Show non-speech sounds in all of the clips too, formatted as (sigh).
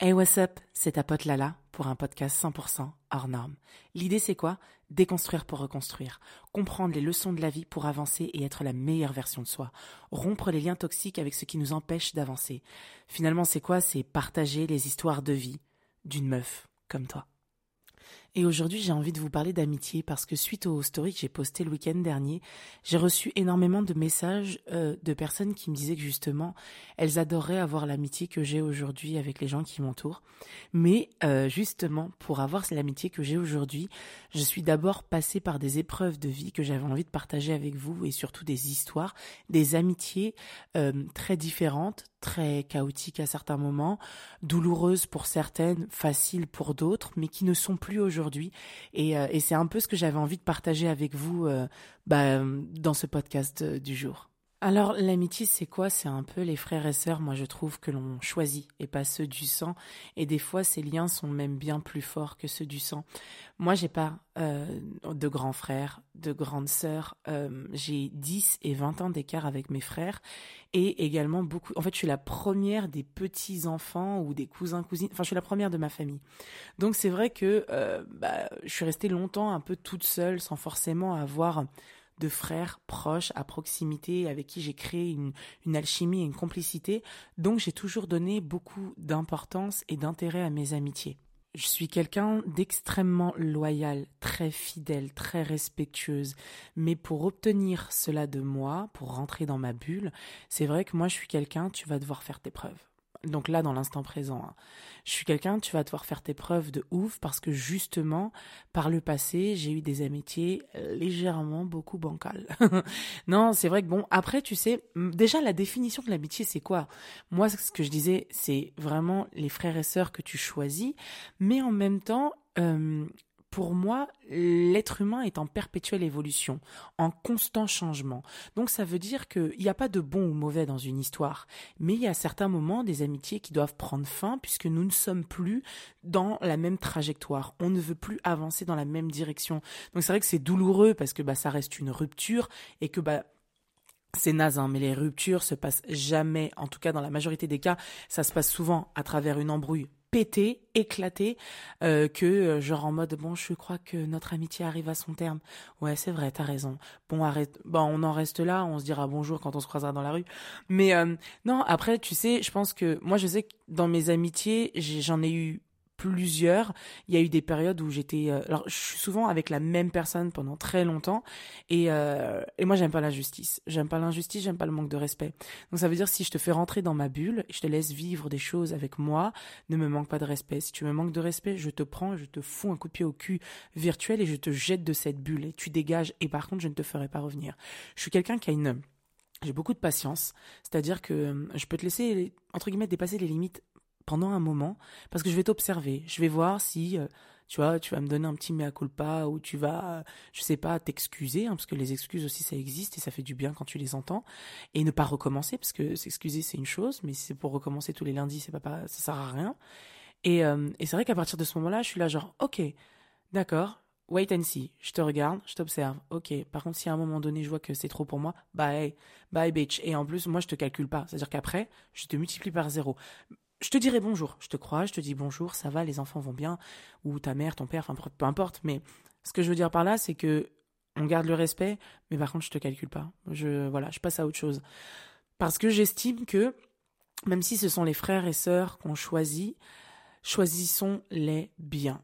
Hey, what's up? C'est ta pote Lala pour un podcast 100% hors norme. L'idée, c'est quoi? Déconstruire pour reconstruire. Comprendre les leçons de la vie pour avancer et être la meilleure version de soi. Rompre les liens toxiques avec ce qui nous empêche d'avancer. Finalement, c'est quoi? C'est partager les histoires de vie d'une meuf comme toi. Et aujourd'hui, j'ai envie de vous parler d'amitié parce que suite au story que j'ai posté le week-end dernier, j'ai reçu énormément de messages euh, de personnes qui me disaient que justement, elles adoraient avoir l'amitié que j'ai aujourd'hui avec les gens qui m'entourent. Mais euh, justement, pour avoir l'amitié que j'ai aujourd'hui, je suis d'abord passée par des épreuves de vie que j'avais envie de partager avec vous et surtout des histoires, des amitiés euh, très différentes, très chaotiques à certains moments, douloureuses pour certaines, faciles pour d'autres, mais qui ne sont plus aujourd'hui. Et, euh, et c'est un peu ce que j'avais envie de partager avec vous euh, bah, dans ce podcast euh, du jour. Alors l'amitié c'est quoi? C'est un peu les frères et sœurs, moi je trouve que l'on choisit et pas ceux du sang et des fois ces liens sont même bien plus forts que ceux du sang. Moi j'ai pas euh, de grands frères, de grandes sœurs, euh, j'ai 10 et 20 ans d'écart avec mes frères et également beaucoup en fait je suis la première des petits enfants ou des cousins cousines, enfin je suis la première de ma famille. Donc c'est vrai que euh, bah, je suis restée longtemps un peu toute seule sans forcément avoir de frères proches à proximité avec qui j'ai créé une, alchimie et une complicité. Donc j'ai toujours donné beaucoup d'importance et d'intérêt à mes amitiés. Je suis quelqu'un d'extrêmement loyal, très fidèle, très respectueuse. Mais pour obtenir cela de moi, pour rentrer dans ma bulle, c'est vrai que moi je suis quelqu'un, tu vas devoir faire tes preuves donc là dans l'instant présent, hein. je suis quelqu'un, tu vas devoir faire tes preuves de ouf parce que justement, par le passé, j'ai eu des amitiés légèrement beaucoup bancales. (laughs) non, c'est vrai que bon, après, tu sais, déjà la définition de l'amitié, c'est quoi? Moi, ce que je disais, c'est vraiment les frères et sœurs que tu choisis, mais en même temps, euh, pour moi, l'être humain est en perpétuelle évolution, en constant changement. Donc ça veut dire qu'il n'y a pas de bon ou mauvais dans une histoire, mais il y a certains moments des amitiés qui doivent prendre fin puisque nous ne sommes plus dans la même trajectoire. On ne veut plus avancer dans la même direction. Donc c'est vrai que c'est douloureux parce que bah, ça reste une rupture et que bah, c'est naze, hein, mais les ruptures se passent jamais, en tout cas dans la majorité des cas, ça se passe souvent à travers une embrouille pété, éclaté, euh, que euh, genre en mode bon, je crois que notre amitié arrive à son terme. Ouais, c'est vrai, t'as raison. Bon, arrête. Bon, on en reste là, on se dira bonjour quand on se croisera dans la rue. Mais euh, non, après, tu sais, je pense que moi, je sais que dans mes amitiés, j'en ai eu plusieurs. Il y a eu des périodes où j'étais. Euh, alors, je suis souvent avec la même personne pendant très longtemps, et euh, et moi j'aime pas l'injustice. J'aime pas l'injustice, j'aime pas le manque de respect. Donc ça veut dire si je te fais rentrer dans ma bulle, je te laisse vivre des choses avec moi, ne me manque pas de respect. Si tu me manques de respect, je te prends, je te fous un coup de pied au cul virtuel et je te jette de cette bulle et tu dégages. Et par contre, je ne te ferai pas revenir. Je suis quelqu'un qui a une j'ai beaucoup de patience, c'est-à-dire que euh, je peux te laisser entre guillemets dépasser les limites pendant un moment parce que je vais t'observer. Je vais voir si, euh, tu vois, tu vas me donner un petit mea culpa ou tu vas, je sais pas, t'excuser, hein, parce que les excuses aussi ça existe et ça fait du bien quand tu les entends. Et ne pas recommencer, parce que s'excuser c'est une chose, mais si c'est pour recommencer tous les lundis, c'est pas, ça sert à rien. Et, euh, et c'est vrai qu'à partir de ce moment-là, je suis là genre, ok, d'accord, wait and see. Je te regarde, je t'observe. Ok. Par contre, si à un moment donné, je vois que c'est trop pour moi, bye, bye bitch. Et en plus, moi, je te calcule pas. C'est-à-dire qu'après, je te multiplie par zéro je te dirai bonjour. Je te crois, je te dis bonjour, ça va, les enfants vont bien, ou ta mère, ton père, enfin peu importe. Mais ce que je veux dire par là, c'est que on garde le respect, mais par contre, je te calcule pas. Je voilà, je passe à autre chose. Parce que j'estime que même si ce sont les frères et sœurs qu'on choisit, choisissons-les bien.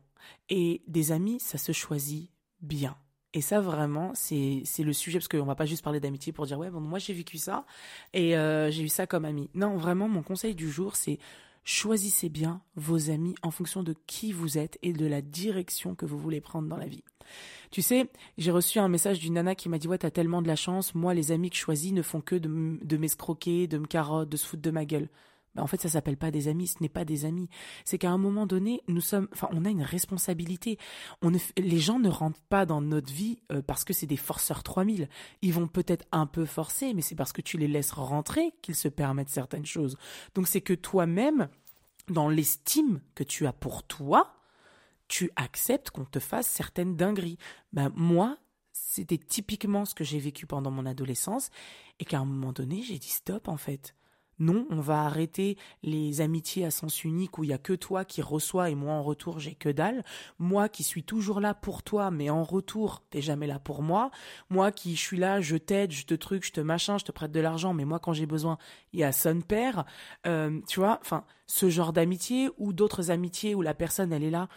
Et des amis, ça se choisit bien. Et ça, vraiment, c'est le sujet, parce qu'on va pas juste parler d'amitié pour dire, ouais, bon, moi j'ai vécu ça, et euh, j'ai eu ça comme ami. Non, vraiment, mon conseil du jour, c'est choisissez bien vos amis en fonction de qui vous êtes et de la direction que vous voulez prendre dans la vie. Tu sais, j'ai reçu un message d'une nana qui m'a dit, ouais, t'as tellement de la chance, moi, les amis que je choisis ne font que de, m'escroquer, de me carotte, de se foutre de ma gueule. Bah, en fait, ça s'appelle pas des amis, ce n'est pas des amis. C'est qu'à un moment donné, nous sommes, enfin, on a une responsabilité. Les gens ne rentrent pas dans notre vie euh, parce que c'est des forceurs 3000. Ils vont peut-être un peu forcer, mais c'est parce que tu les laisses rentrer qu'ils se permettent certaines choses. Donc c'est que toi-même, dans l'estime que tu as pour toi, tu acceptes qu'on te fasse certaines dingueries. Ben, moi, c'était typiquement ce que j'ai vécu pendant mon adolescence et qu'à un moment donné, j'ai dit stop en fait. Non, on va arrêter les amitiés à sens unique où il y a que toi qui reçois et moi en retour j'ai que dalle. Moi qui suis toujours là pour toi, mais en retour t'es jamais là pour moi. Moi qui suis là, je t'aide, je te truc, je te machin, je te prête de l'argent, mais moi quand j'ai besoin, il y a son père. Euh, tu vois, enfin ce genre d'amitié ou d'autres amitiés où la personne elle est là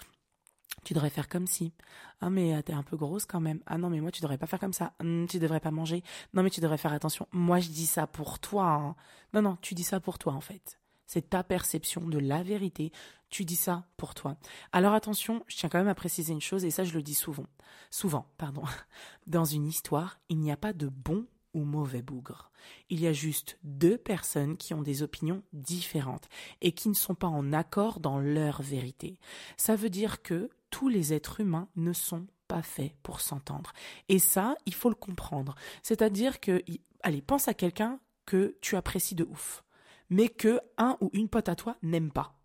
tu devrais faire comme si. Ah mais euh, t'es un peu grosse quand même. Ah non mais moi tu devrais pas faire comme ça. Hum, tu devrais pas manger. Non mais tu devrais faire attention. Moi je dis ça pour toi. Hein. Non non, tu dis ça pour toi en fait. C'est ta perception de la vérité. Tu dis ça pour toi. Alors attention, je tiens quand même à préciser une chose et ça je le dis souvent. Souvent, pardon. (laughs) Dans une histoire, il n'y a pas de bon ou mauvais bougre. Il y a juste deux personnes qui ont des opinions différentes et qui ne sont pas en accord dans leur vérité. Ça veut dire que tous les êtres humains ne sont pas faits pour s'entendre. Et ça, il faut le comprendre. C'est-à-dire que, allez, pense à quelqu'un que tu apprécies de ouf, mais que un ou une pote à toi n'aime pas.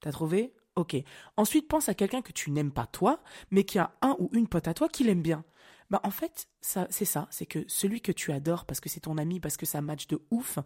T'as trouvé? Ok. Ensuite, pense à quelqu'un que tu n'aimes pas toi, mais qui a un ou une pote à toi qui l'aime bien. Bah en fait, ça c'est ça, c'est que celui que tu adores parce que c'est ton ami, parce que ça match de ouf,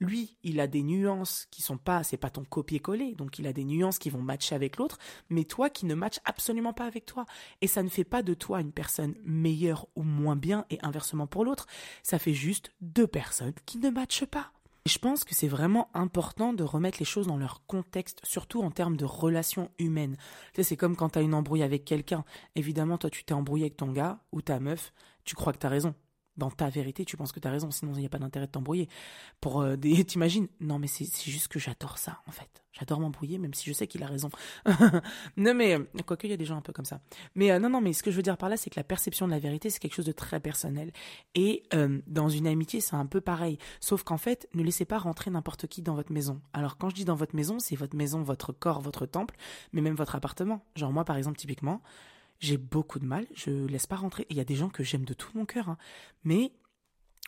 lui, il a des nuances qui sont pas, c'est pas ton copier-coller, donc il a des nuances qui vont matcher avec l'autre, mais toi qui ne match absolument pas avec toi. Et ça ne fait pas de toi une personne meilleure ou moins bien et inversement pour l'autre, ça fait juste deux personnes qui ne matchent pas je pense que c'est vraiment important de remettre les choses dans leur contexte, surtout en termes de relations humaines. Tu sais, c'est comme quand tu as une embrouille avec quelqu'un. Évidemment, toi, tu t'es embrouillé avec ton gars ou ta meuf, tu crois que tu as raison dans ta vérité, tu penses que tu as raison, sinon il n'y a pas d'intérêt de t'embrouiller. Pour euh, des... (laughs) T'imagines? Non, mais c'est juste que j'adore ça, en fait. J'adore m'embrouiller, même si je sais qu'il a raison. (laughs) non, mais, euh, quoique, il y a des gens un peu comme ça. Mais euh, non, non, mais ce que je veux dire par là, c'est que la perception de la vérité, c'est quelque chose de très personnel. Et dans une amitié, c'est un peu pareil. Sauf qu'en fait, ne laissez pas rentrer n'importe qui dans votre maison. Alors, quand je dis dans votre maison, c'est votre maison, votre corps, votre temple, mais même votre appartement. Genre, moi, par exemple, typiquement, j'ai beaucoup de mal, je laisse pas rentrer. Il y a des gens que j'aime de tout mon cœur, hein. mais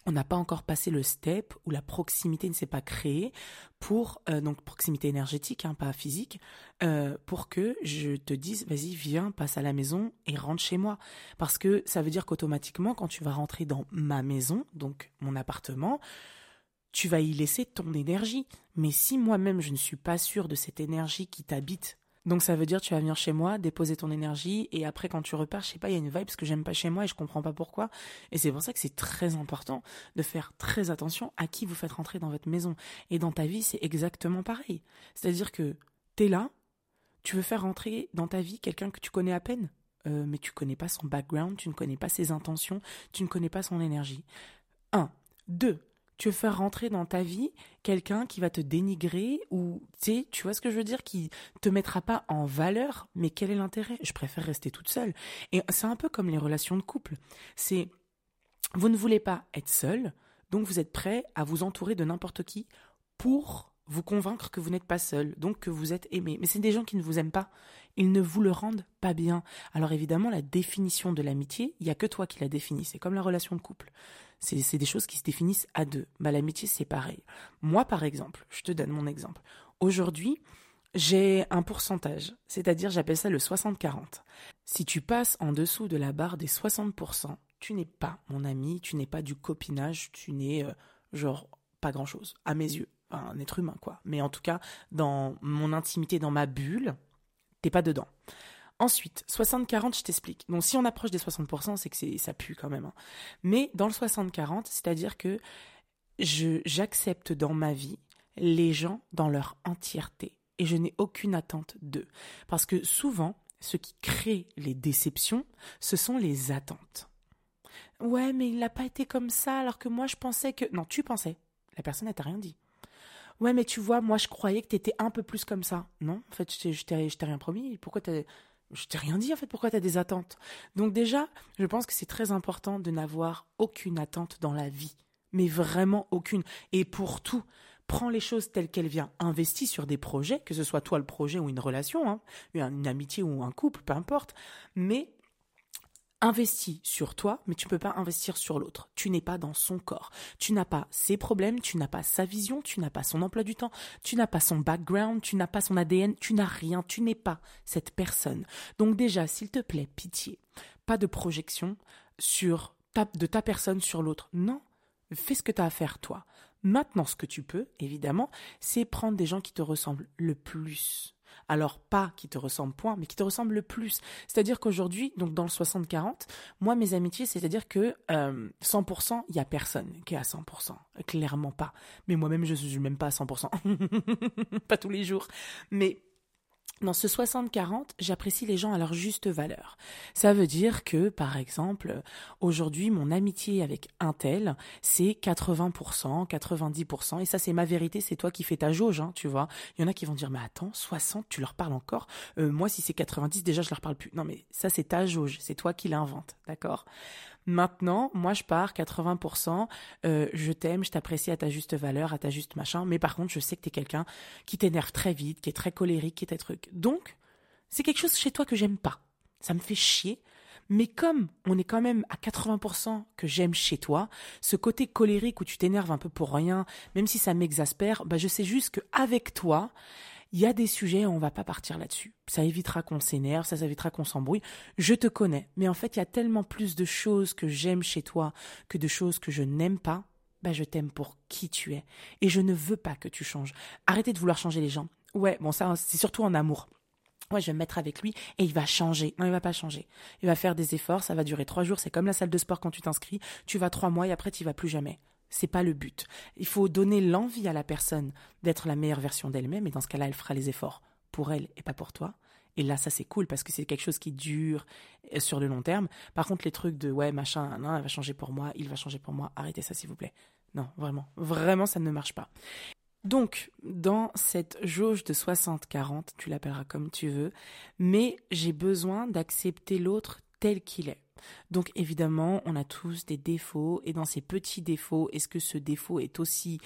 on n'a pas encore passé le step où la proximité ne s'est pas créée pour euh, donc proximité énergétique, hein, pas physique, euh, pour que je te dise vas-y viens passe à la maison et rentre chez moi parce que ça veut dire qu'automatiquement quand tu vas rentrer dans ma maison donc mon appartement tu vas y laisser ton énergie mais si moi-même je ne suis pas sûr de cette énergie qui t'habite donc ça veut dire tu vas venir chez moi, déposer ton énergie et après quand tu repars, je sais pas, il y a une vibe que j'aime pas chez moi et je comprends pas pourquoi. Et c'est pour ça que c'est très important de faire très attention à qui vous faites rentrer dans votre maison. Et dans ta vie, c'est exactement pareil. C'est-à-dire que tu es là, tu veux faire rentrer dans ta vie quelqu'un que tu connais à peine, euh, mais tu connais pas son background, tu ne connais pas ses intentions, tu ne connais pas son énergie. Un. Deux, tu veux faire rentrer dans ta vie quelqu'un qui va te dénigrer ou tu tu vois ce que je veux dire, qui te mettra pas en valeur, mais quel est l'intérêt? Je préfère rester toute seule. Et c'est un peu comme les relations de couple. C'est vous ne voulez pas être seul, donc vous êtes prêt à vous entourer de n'importe qui pour vous convaincre que vous n'êtes pas seul, donc que vous êtes aimé. Mais c'est des gens qui ne vous aiment pas. Ils ne vous le rendent pas bien. Alors évidemment, la définition de l'amitié, il n'y a que toi qui la définis. C'est comme la relation de couple. C'est des choses qui se définissent à deux. Bah, l'amitié, c'est pareil. Moi, par exemple, je te donne mon exemple. Aujourd'hui, j'ai un pourcentage, c'est-à-dire j'appelle ça le 60-40. Si tu passes en dessous de la barre des 60%, tu n'es pas mon ami, tu n'es pas du copinage, tu n'es euh, genre pas grand-chose, à mes yeux. Un être humain, quoi. Mais en tout cas, dans mon intimité, dans ma bulle, t'es pas dedans. Ensuite, 60-40, je t'explique. Donc si on approche des 60%, c'est que ça pue quand même. Hein. Mais dans le 60-40, c'est-à-dire que j'accepte dans ma vie les gens dans leur entièreté. Et je n'ai aucune attente d'eux. Parce que souvent, ce qui crée les déceptions, ce sont les attentes. Ouais, mais il n'a pas été comme ça alors que moi je pensais que... Non, tu pensais. La personne, n'a t'a rien dit. Ouais, mais tu vois, moi je croyais que tu étais un peu plus comme ça. Non, en fait, je t'ai rien promis. Pourquoi t'as je t'ai rien dit en fait, pourquoi tu as des attentes? Donc déjà, je pense que c'est très important de n'avoir aucune attente dans la vie, mais vraiment aucune. Et pour tout, prends les choses telles qu'elles viennent, investis sur des projets, que ce soit toi le projet ou une relation, hein, une amitié ou un couple, peu importe, mais investis sur toi, mais tu ne peux pas investir sur l'autre. Tu n'es pas dans son corps. Tu n'as pas ses problèmes, tu n'as pas sa vision, tu n'as pas son emploi du temps, tu n'as pas son background, tu n'as pas son ADN, tu n'as rien, tu n'es pas cette personne. Donc déjà, s'il te plaît, pitié, pas de projection sur ta, de ta personne sur l'autre. Non, fais ce que tu as à faire toi. Maintenant, ce que tu peux, évidemment, c'est prendre des gens qui te ressemblent le plus. Alors pas qui te ressemblent point, mais qui te ressemblent le plus. C'est-à-dire qu'aujourd'hui, donc dans le 60-40, moi mes amitiés, c'est-à-dire que 100%, euh, il y a personne qui est à 100%, clairement pas. Mais moi-même, je suis même pas à 100%, (laughs) pas tous les jours. Mais dans ce 60-40, j'apprécie les gens à leur juste valeur. Ça veut dire que, par exemple, aujourd'hui, mon amitié avec un tel, c'est 80%, 90%, et ça, c'est ma vérité, c'est toi qui fais ta jauge, hein, tu vois. Il y en a qui vont dire, mais attends, 60, tu leur parles encore? Euh, Moi, si c'est 90, déjà, je leur parle plus. Non, mais ça, c'est ta jauge, c'est toi qui l'invente, d'accord? Maintenant, moi, je pars 80%, euh, je t'aime, je t'apprécie à ta juste valeur, à ta juste machin, mais par contre, je sais que t'es quelqu'un qui t'énerve très vite, qui est très colérique, qui est un truc. Donc, c'est quelque chose chez toi que j'aime pas. Ça me fait chier. Mais comme on est quand même à 80% que j'aime chez toi, ce côté colérique où tu t'énerves un peu pour rien, même si ça m'exaspère, bah je sais juste qu'avec toi, il y a des sujets, on va pas partir là-dessus. Ça évitera qu'on s'énerve, ça, évitera qu'on s'embrouille. Je te connais, mais en fait, il y a tellement plus de choses que j'aime chez toi que de choses que je n'aime pas. Bah, je t'aime pour qui tu es. Et je ne veux pas que tu changes. Arrêtez de vouloir changer les gens. Ouais, bon, ça, c'est surtout en amour. Ouais, je vais me mettre avec lui et il va changer. Non, il va pas changer. Il va faire des efforts, ça va durer trois jours. C'est comme la salle de sport quand tu t'inscris. Tu vas trois mois et après tu vas plus jamais. C'est pas le but. Il faut donner l'envie à la personne d'être la meilleure version d'elle-même et dans ce cas-là, elle fera les efforts pour elle et pas pour toi. Et là, ça c'est cool parce que c'est quelque chose qui dure euh, sur le long terme. Par contre, les trucs de ouais, machin, non, elle va changer pour moi, il va changer pour moi, arrêtez ça s'il vous plaît. Non, vraiment, vraiment, ça ne marche pas. Donc, dans cette jauge de 60-40, tu l'appelleras comme tu veux, mais j'ai besoin d'accepter l'autre tel qu'il est. Donc évidemment, on a tous des défauts et dans ces petits défauts, est-ce que ce défaut est aussi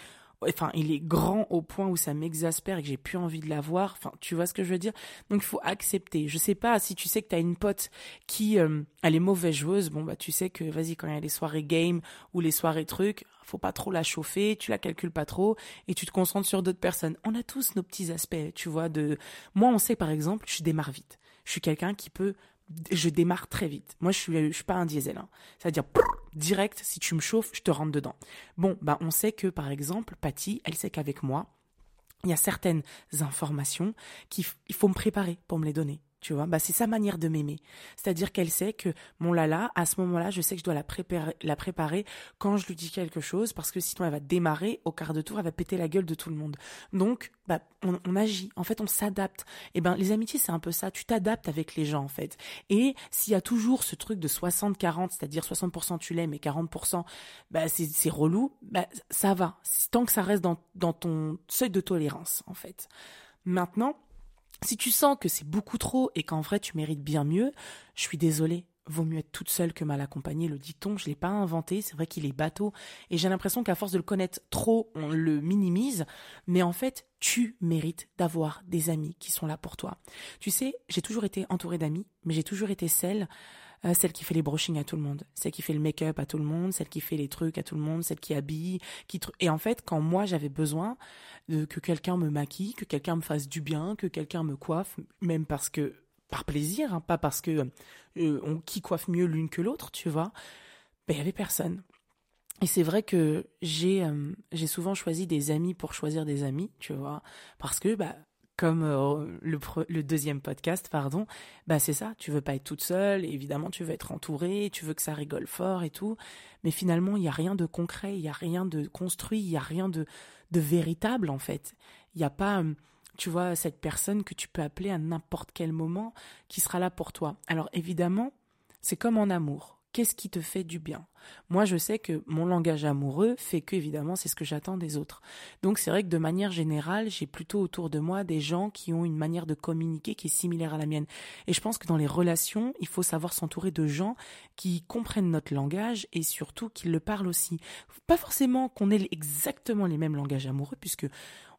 enfin, il est grand au point où ça m'exaspère et que j'ai plus envie de l'avoir? Enfin, tu vois ce que je veux dire? Donc il faut accepter. Je sais pas si tu sais que tu as une pote qui euh, elle est mauvaise joueuse, bon bah tu sais que vas-y quand il y a les soirées game ou les soirées trucs, faut pas trop la chauffer, tu la calcules pas trop et tu te concentres sur d'autres personnes. On a tous nos petits aspects, tu vois de moi on sait par exemple, je démarre vite. Je suis quelqu'un qui peut je démarre très vite. Moi, je suis, je suis pas un diesel. Hein. C'est-à-dire, direct, si tu me chauffes, je te rentre dedans. Bon, bah, on sait que, par exemple, Patty, elle sait qu'avec moi, il y a certaines informations qu'il faut me préparer pour me les donner tu vois. Bah c'est sa manière de m'aimer. C'est-à-dire qu'elle sait que mon lala à ce moment-là je sais que je dois la préparer la préparer quand je lui dis quelque chose parce que sinon elle va démarrer au quart de tour elle va péter la gueule de tout le monde. Donc bah on, agit. En fait on s'adapte. Et eh ben les amitiés c'est un peu ça. Tu t'adaptes avec les gens en fait. Et s'il y a toujours ce truc de 60 40 c'est-à-dire 60% tu l'aimes et 40% bah c'est c'est relou bah ça va. Tant que ça reste dans dans ton seuil de tolérance en fait. Maintenant si tu sens que c'est beaucoup trop et qu'en vrai tu mérites bien mieux, je suis désolée. Vaut mieux être toute seule que mal accompagnée, le dit-on. Je l'ai pas inventé. C'est vrai qu'il est bateau. Et j'ai l'impression qu'à force de le connaître trop, on le minimise. Mais en fait, tu mérites d'avoir des amis qui sont là pour toi. Tu sais, j'ai toujours été entourée d'amis, mais j'ai toujours été celle euh, celle qui fait les brushings à tout le monde, celle qui fait le make-up à tout le monde, celle qui fait les trucs à tout le monde, celle qui habille, qui et en fait quand moi j'avais besoin de que quelqu'un me maquille, que quelqu'un me fasse du bien, que quelqu'un me coiffe, même parce que par plaisir, hein, pas parce que euh, qui coiffe mieux l'une que l'autre, tu vois, ben il y avait personne. Et c'est vrai que j'ai euh, j'ai souvent choisi des amis pour choisir des amis, tu vois, parce que bah comme euh, le, deuxième podcast, pardon, bah c'est ça, tu veux pas être toute seule, évidemment tu veux être entourée, tu veux que ça rigole fort et tout, mais finalement il y a rien de concret, il y a rien de construit, il y a rien de de véritable en fait. Il n'y a pas euh, tu vois cette personne que tu peux appeler à n'importe quel moment qui sera là pour toi. Alors évidemment, c'est comme en amour qu'est-ce qui te fait du bien? Moi, je sais que mon langage amoureux fait que, évidemment, c'est ce que j'attends des autres. Donc, c'est vrai que de manière générale, j'ai plutôt autour de moi des gens qui ont une manière de communiquer qui est similaire à la mienne. Et je pense que dans les relations, il faut savoir s'entourer de gens qui comprennent notre langage et surtout qui le parlent aussi. Pas forcément qu'on ait exactement les mêmes langages amoureux, puisque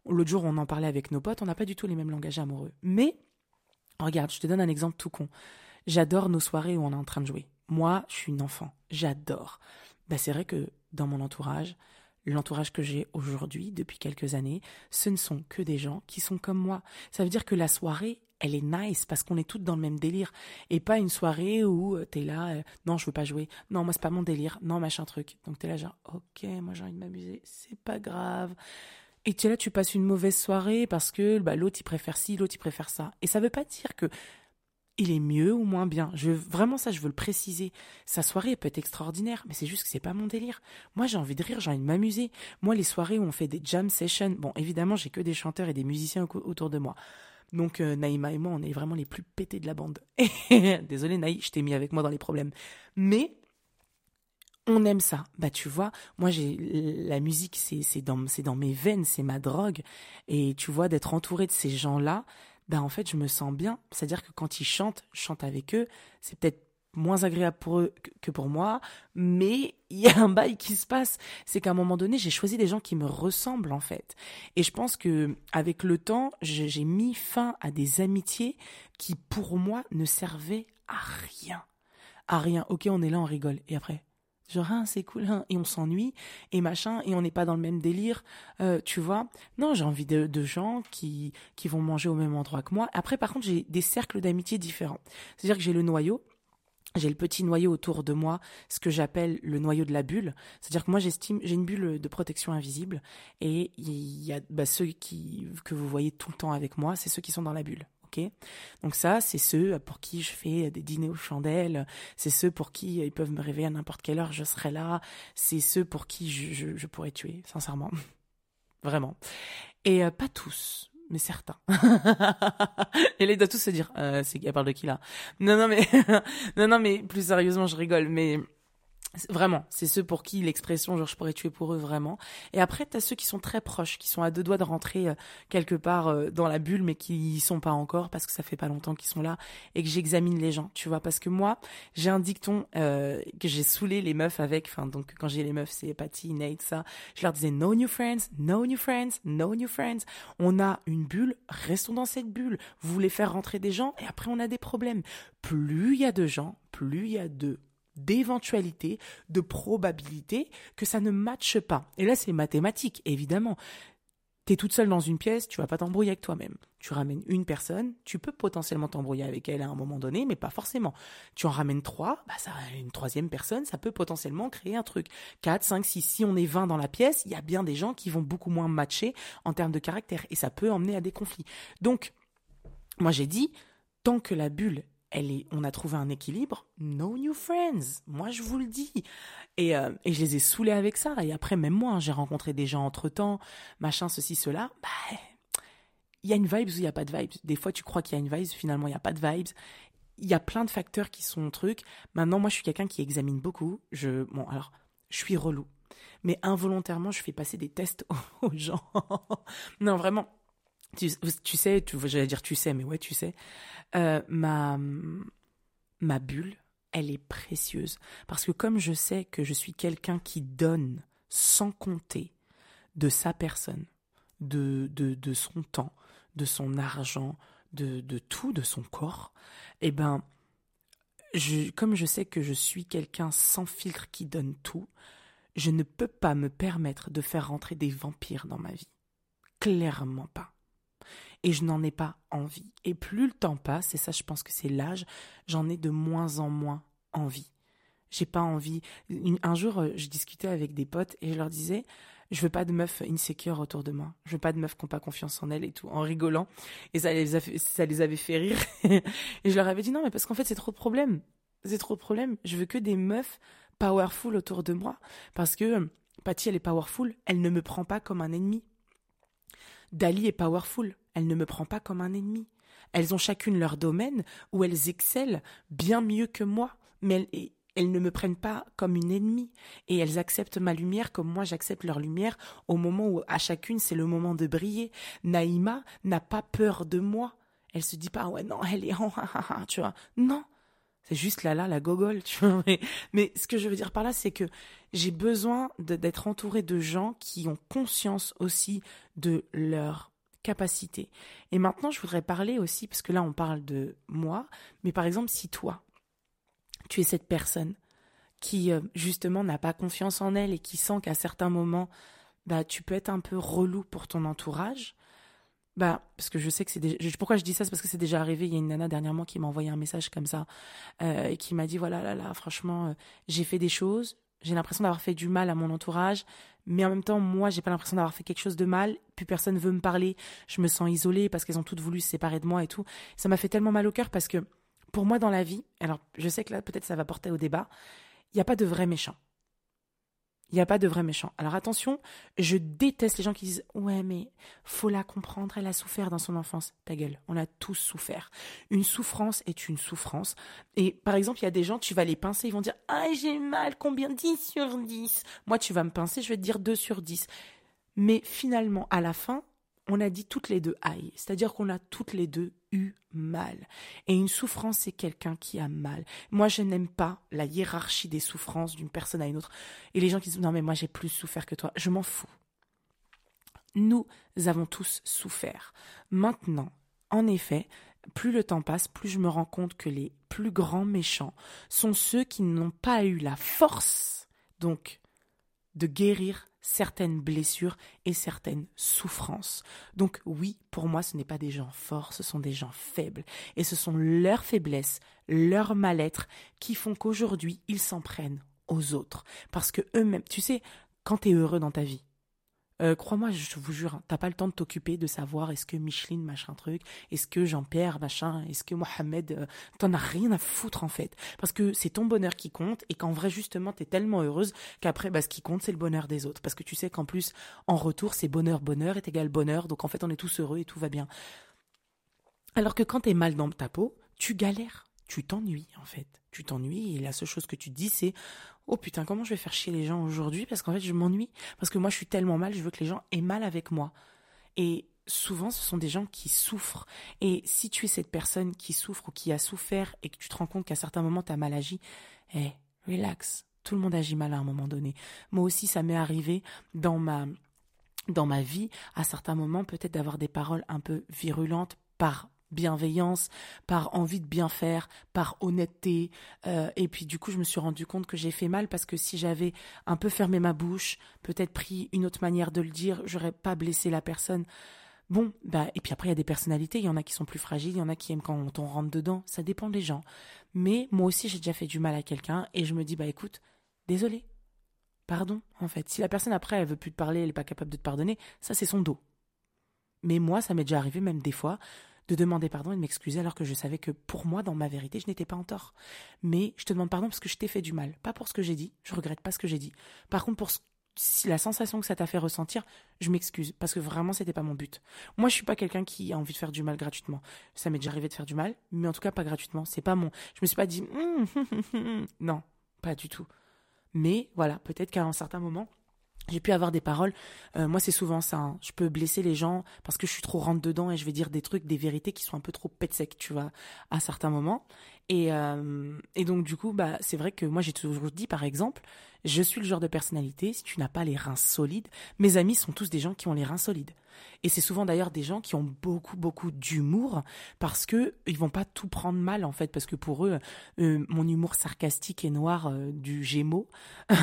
l'autre jour, on en parlait avec nos potes, on n'a pas du tout les mêmes langages amoureux. Mais, regarde, je te donne un exemple tout con. J'adore nos soirées où on est en train de jouer. Moi, je suis une enfant. J'adore. Bah, c'est vrai que dans mon entourage, l'entourage que j'ai aujourd'hui, depuis quelques années, ce ne sont que des gens qui sont comme moi. Ça veut dire que la soirée, elle est nice parce qu'on est toutes dans le même délire. Et pas une soirée où euh, t'es là, euh, non, je veux pas jouer. Non, moi, c'est pas mon délire. Non, machin truc. Donc t'es là, genre, ok, moi, j'ai envie de m'amuser. C'est pas grave. Et tu es là, tu passes une mauvaise soirée parce que bah, l'autre, il préfère ci, l'autre, il préfère ça. Et ça veut pas dire que il est mieux ou moins bien. Je vraiment ça, je veux le préciser. Sa soirée peut être extraordinaire, mais c'est juste que c'est pas mon délire. Moi, j'ai envie de rire, j'ai envie de m'amuser. Moi, les soirées où on fait des jam sessions, bon, évidemment, j'ai que des chanteurs et des musiciens autour de moi. Donc euh, Naïma et moi, on est vraiment les plus pétés de la bande. (laughs) Désolé Naï, je t'ai mis avec moi dans les problèmes. Mais on aime ça. Bah tu vois, moi j'ai la musique, c'est dans c'est dans mes veines, c'est ma drogue. Et tu vois d'être entouré de ces gens-là, bah en fait je me sens bien. C'est-à-dire que quand ils chantent, je chante avec eux. C'est peut-être moins agréable pour eux que pour moi, mais il y a un bail qui se passe. C'est qu'à un moment donné, j'ai choisi des gens qui me ressemblent en fait. Et je pense que avec le temps, j'ai mis fin à des amitiés qui pour moi ne servaient à rien. À rien. Ok, on est là, on rigole. Et après? Genre, ah, c'est cool, hein, et on s'ennuie, et machin, et on n'est pas dans le même délire, euh, tu vois. Non, j'ai envie de, de, gens qui, qui vont manger au même endroit que moi. Après, par contre, j'ai des cercles d'amitié différents. C'est-à-dire que j'ai le noyau, j'ai le petit noyau autour de moi, ce que j'appelle le noyau de la bulle. C'est-à-dire que moi, j'estime, j'ai une bulle de protection invisible, et il y a bah, ceux qui que vous voyez tout le temps avec moi, c'est ceux qui sont dans la bulle. Donc ça, c'est ceux pour qui je fais des dîners aux chandelles, c'est ceux pour qui ils peuvent me réveiller à n'importe quelle heure, je serai là, c'est ceux pour qui je, pourrais tuer, sincèrement. (laughs) Vraiment. Et euh, pas tous, mais certains. et là, doivent tous se dire, euh, c'est elle parle de qui là? Non, non, mais (laughs) non, non, mais plus sérieusement, je rigole. Mais Vraiment, c'est ceux pour qui l'expression genre je pourrais tuer pour eux vraiment. Et après t'as ceux qui sont très proches, qui sont à deux doigts de rentrer euh, quelque part euh, dans la bulle, mais qui y sont pas encore parce que ça fait pas longtemps qu'ils sont là et que j'examine les gens, tu vois. Parce que moi, j'ai un dicton euh, que j'ai saoulé les meufs avec. Enfin donc quand j'ai les meufs, c'est Patty, Nate, ça. Je leur disais no new friends, no new friends, no new friends. On a une bulle, restons dans cette bulle. Vous voulez faire rentrer des gens? Et après on a des problèmes. Plus il y a de gens, plus il y a de d'éventualité, de probabilité que ça ne matche pas. Et là, c'est mathématique, évidemment. T'es toute seule dans une pièce, tu vas pas t'embrouiller avec toi-même. Tu ramènes une personne, tu peux potentiellement t'embrouiller avec elle à un moment donné, mais pas forcément. Tu en ramènes trois, bah ça, une troisième personne, ça peut potentiellement créer un truc. Quatre, cinq, six, si on est vingt dans la pièce, il y a bien des gens qui vont beaucoup moins matcher en termes de caractère, et ça peut emmener à des conflits. Donc, moi j'ai dit, tant que la bulle on a trouvé un équilibre. No new friends. Moi, je vous le dis. Et, euh, et je les ai saoulés avec ça. Et après, même moi, hein, j'ai rencontré des gens entre temps, machin, ceci, cela. Bah, il y a une vibe ou il n'y a pas de vibes. Des fois, tu crois qu'il y a une vibe, finalement, il n'y a pas de vibes. Il y a plein de facteurs qui sont truc. Maintenant, moi, je suis quelqu'un qui examine beaucoup. Je, bon, alors, je suis relou. Mais involontairement, je fais passer des tests (laughs) aux gens. non, vraiment tu, sais, tu, j'allais dire tu sais, mais ouais, tu sais, euh, ma, ma bulle, elle est précieuse. Parce que comme je sais que je suis quelqu'un qui donne sans compter de sa personne, de, de, de son temps, de son argent, de, de tout, de son corps, eh ben, je, comme je sais que je suis quelqu'un sans filtre qui donne tout, je ne peux pas me permettre de faire rentrer des vampires dans ma vie. Clairement pas et je n'en ai pas envie. Et plus le temps passe, et ça je pense que c'est l'âge, j'en ai de moins en moins envie. J'ai pas envie. Un jour, euh, je discutais avec des potes et je leur disais, je veux pas de meufs insecure autour de moi. Je veux pas de meufs qui n'ont pas confiance en elles et tout, en rigolant. Et ça les, avait fait rire. (laughs) et je leur avais dit non, mais parce qu'en fait, c'est trop de problèmes. C'est trop de problèmes. Je veux que des meufs powerful autour de moi. Parce que euh, Patty, elle est powerful. Elle ne me prend pas comme un ennemi. Dali est powerful elle ne me prend pas comme un ennemi. Elles ont chacune leur domaine où elles excellent bien mieux que moi, mais elles, ne me prennent pas comme une ennemie et elles acceptent ma lumière comme moi j'accepte leur lumière au moment où à chacune c'est le moment de briller. Naïma n'a pas peur de moi. Elle se dit pas ouais non elle est en (laughs) tu vois non c'est juste là là la gogole tu vois mais, ce que je veux dire par là c'est que j'ai besoin d'être entouré de gens qui ont conscience aussi de leur capacité. Et maintenant, je voudrais parler aussi, parce que là, on parle de moi, mais par exemple, si toi, tu es cette personne qui, euh, justement, n'a pas confiance en elle et qui sent qu'à certains moments, bah, tu peux être un peu relou pour ton entourage, bah, parce que je sais que c'est déjà... pourquoi je dis ça, c'est parce que c'est déjà arrivé. Il y a une nana dernièrement qui m'a envoyé un message comme ça euh, et qui m'a dit voilà là là, franchement, euh, j'ai fait des choses, j'ai l'impression d'avoir fait du mal à mon entourage, mais en même temps, moi, j'ai pas l'impression d'avoir fait quelque chose de mal. Plus personne veut me parler. Je me sens isolée parce qu'elles ont toutes voulu se séparer de moi et tout. Ça m'a fait tellement mal au cœur parce que pour moi, dans la vie, alors je sais que là, peut-être ça va porter au débat, il n'y a pas de vrais méchants. Il n'y a pas de vrais méchants. Alors attention, je déteste les gens qui disent Ouais, mais faut la comprendre, elle a souffert dans son enfance. Ta gueule, on a tous souffert. Une souffrance est une souffrance. Et par exemple, il y a des gens, tu vas les pincer, ils vont dire Ah, j'ai mal, combien 10 sur 10 Moi, tu vas me pincer, je vais te dire 2 sur 10. Mais finalement, à la fin, on a dit toutes les deux aïe. C'est-à-dire qu'on a toutes les deux mal. Et une souffrance, c'est quelqu'un qui a mal. Moi, je n'aime pas la hiérarchie des souffrances d'une personne à une autre. Et les gens qui disent non, mais moi, j'ai plus souffert que toi. Je m'en fous. Nous avons tous souffert. Maintenant, en effet, plus le temps passe, plus je me rends compte que les plus grands méchants sont ceux qui n'ont pas eu la force, donc, de guérir certaines blessures et certaines souffrances. Donc oui, pour moi, ce n'est pas des gens forts, ce sont des gens faibles. Et ce sont leurs faiblesses, leur mal-être qui font qu'aujourd'hui, ils s'en prennent aux autres. Parce que eux-mêmes, tu sais, quand tu es heureux dans ta vie, euh, crois-moi, je vous jure, hein, t'as pas le temps de t'occuper de savoir est-ce que Micheline machin truc, est-ce que Jean-Pierre machin, est-ce que Mohamed, euh, t'en as rien à foutre en fait, parce que c'est ton bonheur qui compte et qu'en vrai justement t'es tellement heureuse qu'après bah, ce qui compte c'est le bonheur des autres, parce que tu sais qu'en plus en retour c'est bonheur bonheur est égal bonheur, donc en fait on est tous heureux et tout va bien. Alors que quand t'es mal dans ta peau, tu galères, tu t'ennuies en fait, tu t'ennuies et la seule chose que tu dis c'est oh putain, comment je vais faire chier les gens aujourd'hui parce qu'en fait je m'ennuie parce que moi je suis tellement mal, je veux que les gens aient mal avec moi. Et souvent ce sont des gens qui souffrent et si tu es cette personne qui souffre ou qui a souffert et que tu te rends compte qu'à certains moments tu as mal agi, eh, relax. Tout le monde agit mal à un moment donné. Moi aussi ça m'est arrivé dans ma dans ma vie à certains moments peut-être d'avoir des paroles un peu virulentes par bienveillance, par envie de bien faire, par honnêteté. Euh, et puis du coup, je me suis rendu compte que j'ai fait mal parce que si j'avais un peu fermé ma bouche, peut-être pris une autre manière de le dire, j'aurais pas blessé la personne. Bon, bah, et puis après, il y a des personnalités, il y en a qui sont plus fragiles, il y en a qui aiment quand on rentre dedans, ça dépend des gens. Mais moi aussi, j'ai déjà fait du mal à quelqu'un et je me dis, bah écoute, désolé, pardon, en fait. Si la personne après, elle veut plus te parler, elle n'est pas capable de te pardonner, ça c'est son dos. Mais moi, ça m'est déjà arrivé même des fois de demander pardon et de m'excuser alors que je savais que pour moi, dans ma vérité, je n'étais pas en tort. Mais je te demande pardon parce que je t'ai fait du mal, pas pour ce que j'ai dit, je regrette pas ce que j'ai dit. Par contre, pour si la sensation que ça t'a fait ressentir, je m'excuse parce que vraiment c'était pas mon but. Moi, je suis pas quelqu'un qui a envie de faire du mal gratuitement. Ça m'est déjà arrivé de faire du mal, mais en tout cas pas gratuitement. C'est pas mon. Je me suis pas dit (laughs) non, pas du tout. Mais voilà, peut-être qu'à un certain moment, j'ai pu avoir des paroles. Euh, moi, c'est souvent ça. Hein. Je peux blesser les gens parce que je suis trop rentre dedans et je vais dire des trucs, des vérités qui sont un peu trop pète sec, tu vois, à certains moments. Et, euh, et donc, du coup, bah, c'est vrai que moi, j'ai toujours dit, par exemple, je suis le genre de personnalité, si tu n'as pas les reins solides, mes amis sont tous des gens qui ont les reins solides. Et c'est souvent d'ailleurs des gens qui ont beaucoup beaucoup d'humour parce que ils vont pas tout prendre mal en fait parce que pour eux euh, mon humour sarcastique et noir euh, du Gémeaux (laughs)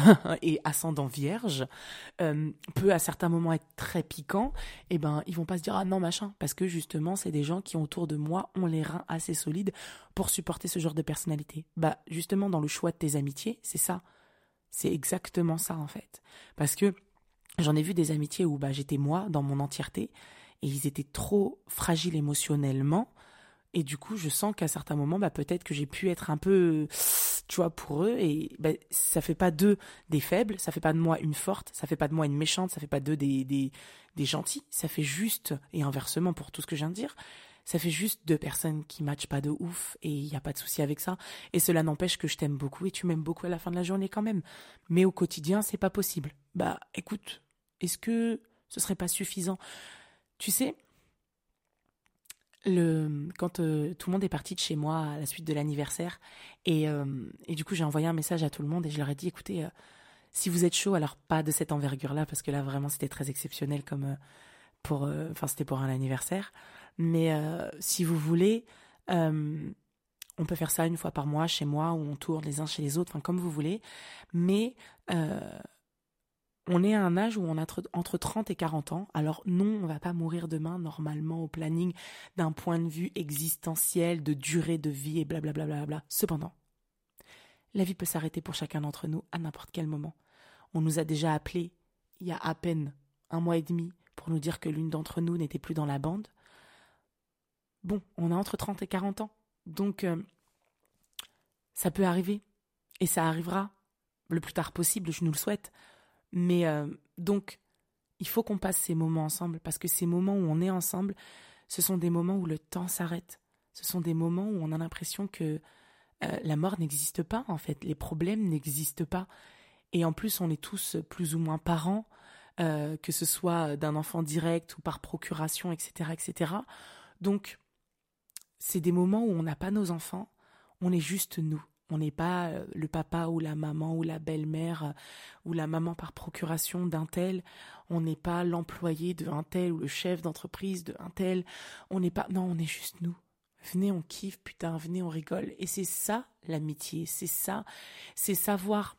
et ascendant Vierge euh, peut à certains moments être très piquant. Et ben ils vont pas se dire ah non machin parce que justement c'est des gens qui autour de moi ont les reins assez solides pour supporter ce genre de personnalité. Bah justement dans le choix de tes amitiés c'est ça c'est exactement ça en fait. Parce que j'en ai vu des amitiés où bah, j'étais moi dans mon entièreté et ils étaient trop fragiles émotionnellement. Et du coup, je sens qu'à certains moments, bah, peut-être que j'ai pu être un peu, tu vois, pour eux. Et bah, ça fait pas d'eux des faibles, ça fait pas de moi une forte, ça fait pas de moi une méchante, ça fait pas d'eux des, des, des gentils. Ça fait juste, et inversement pour tout ce que je viens de dire, ça fait juste deux personnes qui matchent pas de ouf et il n'y a pas de souci avec ça. Et cela n'empêche que je t'aime beaucoup et tu m'aimes beaucoup à la fin de la journée quand même. Mais au quotidien, c'est pas possible. Bah, écoute, est-ce que ce serait pas suffisant? Tu sais, le, quand euh, tout le monde est parti de chez moi à la suite de l'anniversaire, et, euh, et, du coup j'ai envoyé un message à tout le monde et je leur ai dit, écoutez, euh, si vous êtes chaud, alors pas de cette envergure-là, parce que là vraiment c'était très exceptionnel comme pour, enfin c'était pour un anniversaire, mais euh, si vous voulez, euh, on peut faire ça une fois par mois chez moi, où on tourne les uns chez les autres, enfin comme vous voulez. Mais euh, on est à un âge où on a entre 30 et 40 ans. Alors non, on va pas mourir demain normalement au planning d'un point de vue existentiel, de durée de vie et blablabla. Bla bla bla. Cependant, la vie peut s'arrêter pour chacun d'entre nous à n'importe quel moment. On nous a déjà appelés il y a à peine un mois et demi pour nous dire que l'une d'entre nous n'était plus dans la bande. Bon, on a entre 30 et 40 ans. Donc, euh, ça peut arriver. Et ça arrivera le plus tard possible, je nous le souhaite. Mais euh, donc, il faut qu'on passe ces moments ensemble, parce que ces moments où on est ensemble, ce sont des moments où le temps s'arrête. Ce sont des moments où on a l'impression que euh, la mort n'existe pas, en fait. Les problèmes n'existent pas. Et en plus, on est tous plus ou moins parents, que ce soit d'un enfant direct ou par procuration, etc., etc. Donc, c'est des moments où on n'a pas nos enfants, on est juste nous. On n'est pas euh, le papa ou la maman ou la belle-mère euh, ou la maman par procuration d'un tel. On n'est pas l'employé de un tel ou le chef d'entreprise de un tel. On n'est pas. Non, on est juste nous. Venez, on kiffe, putain, venez, on rigole. Et c'est ça l'amitié. C'est ça. C'est savoir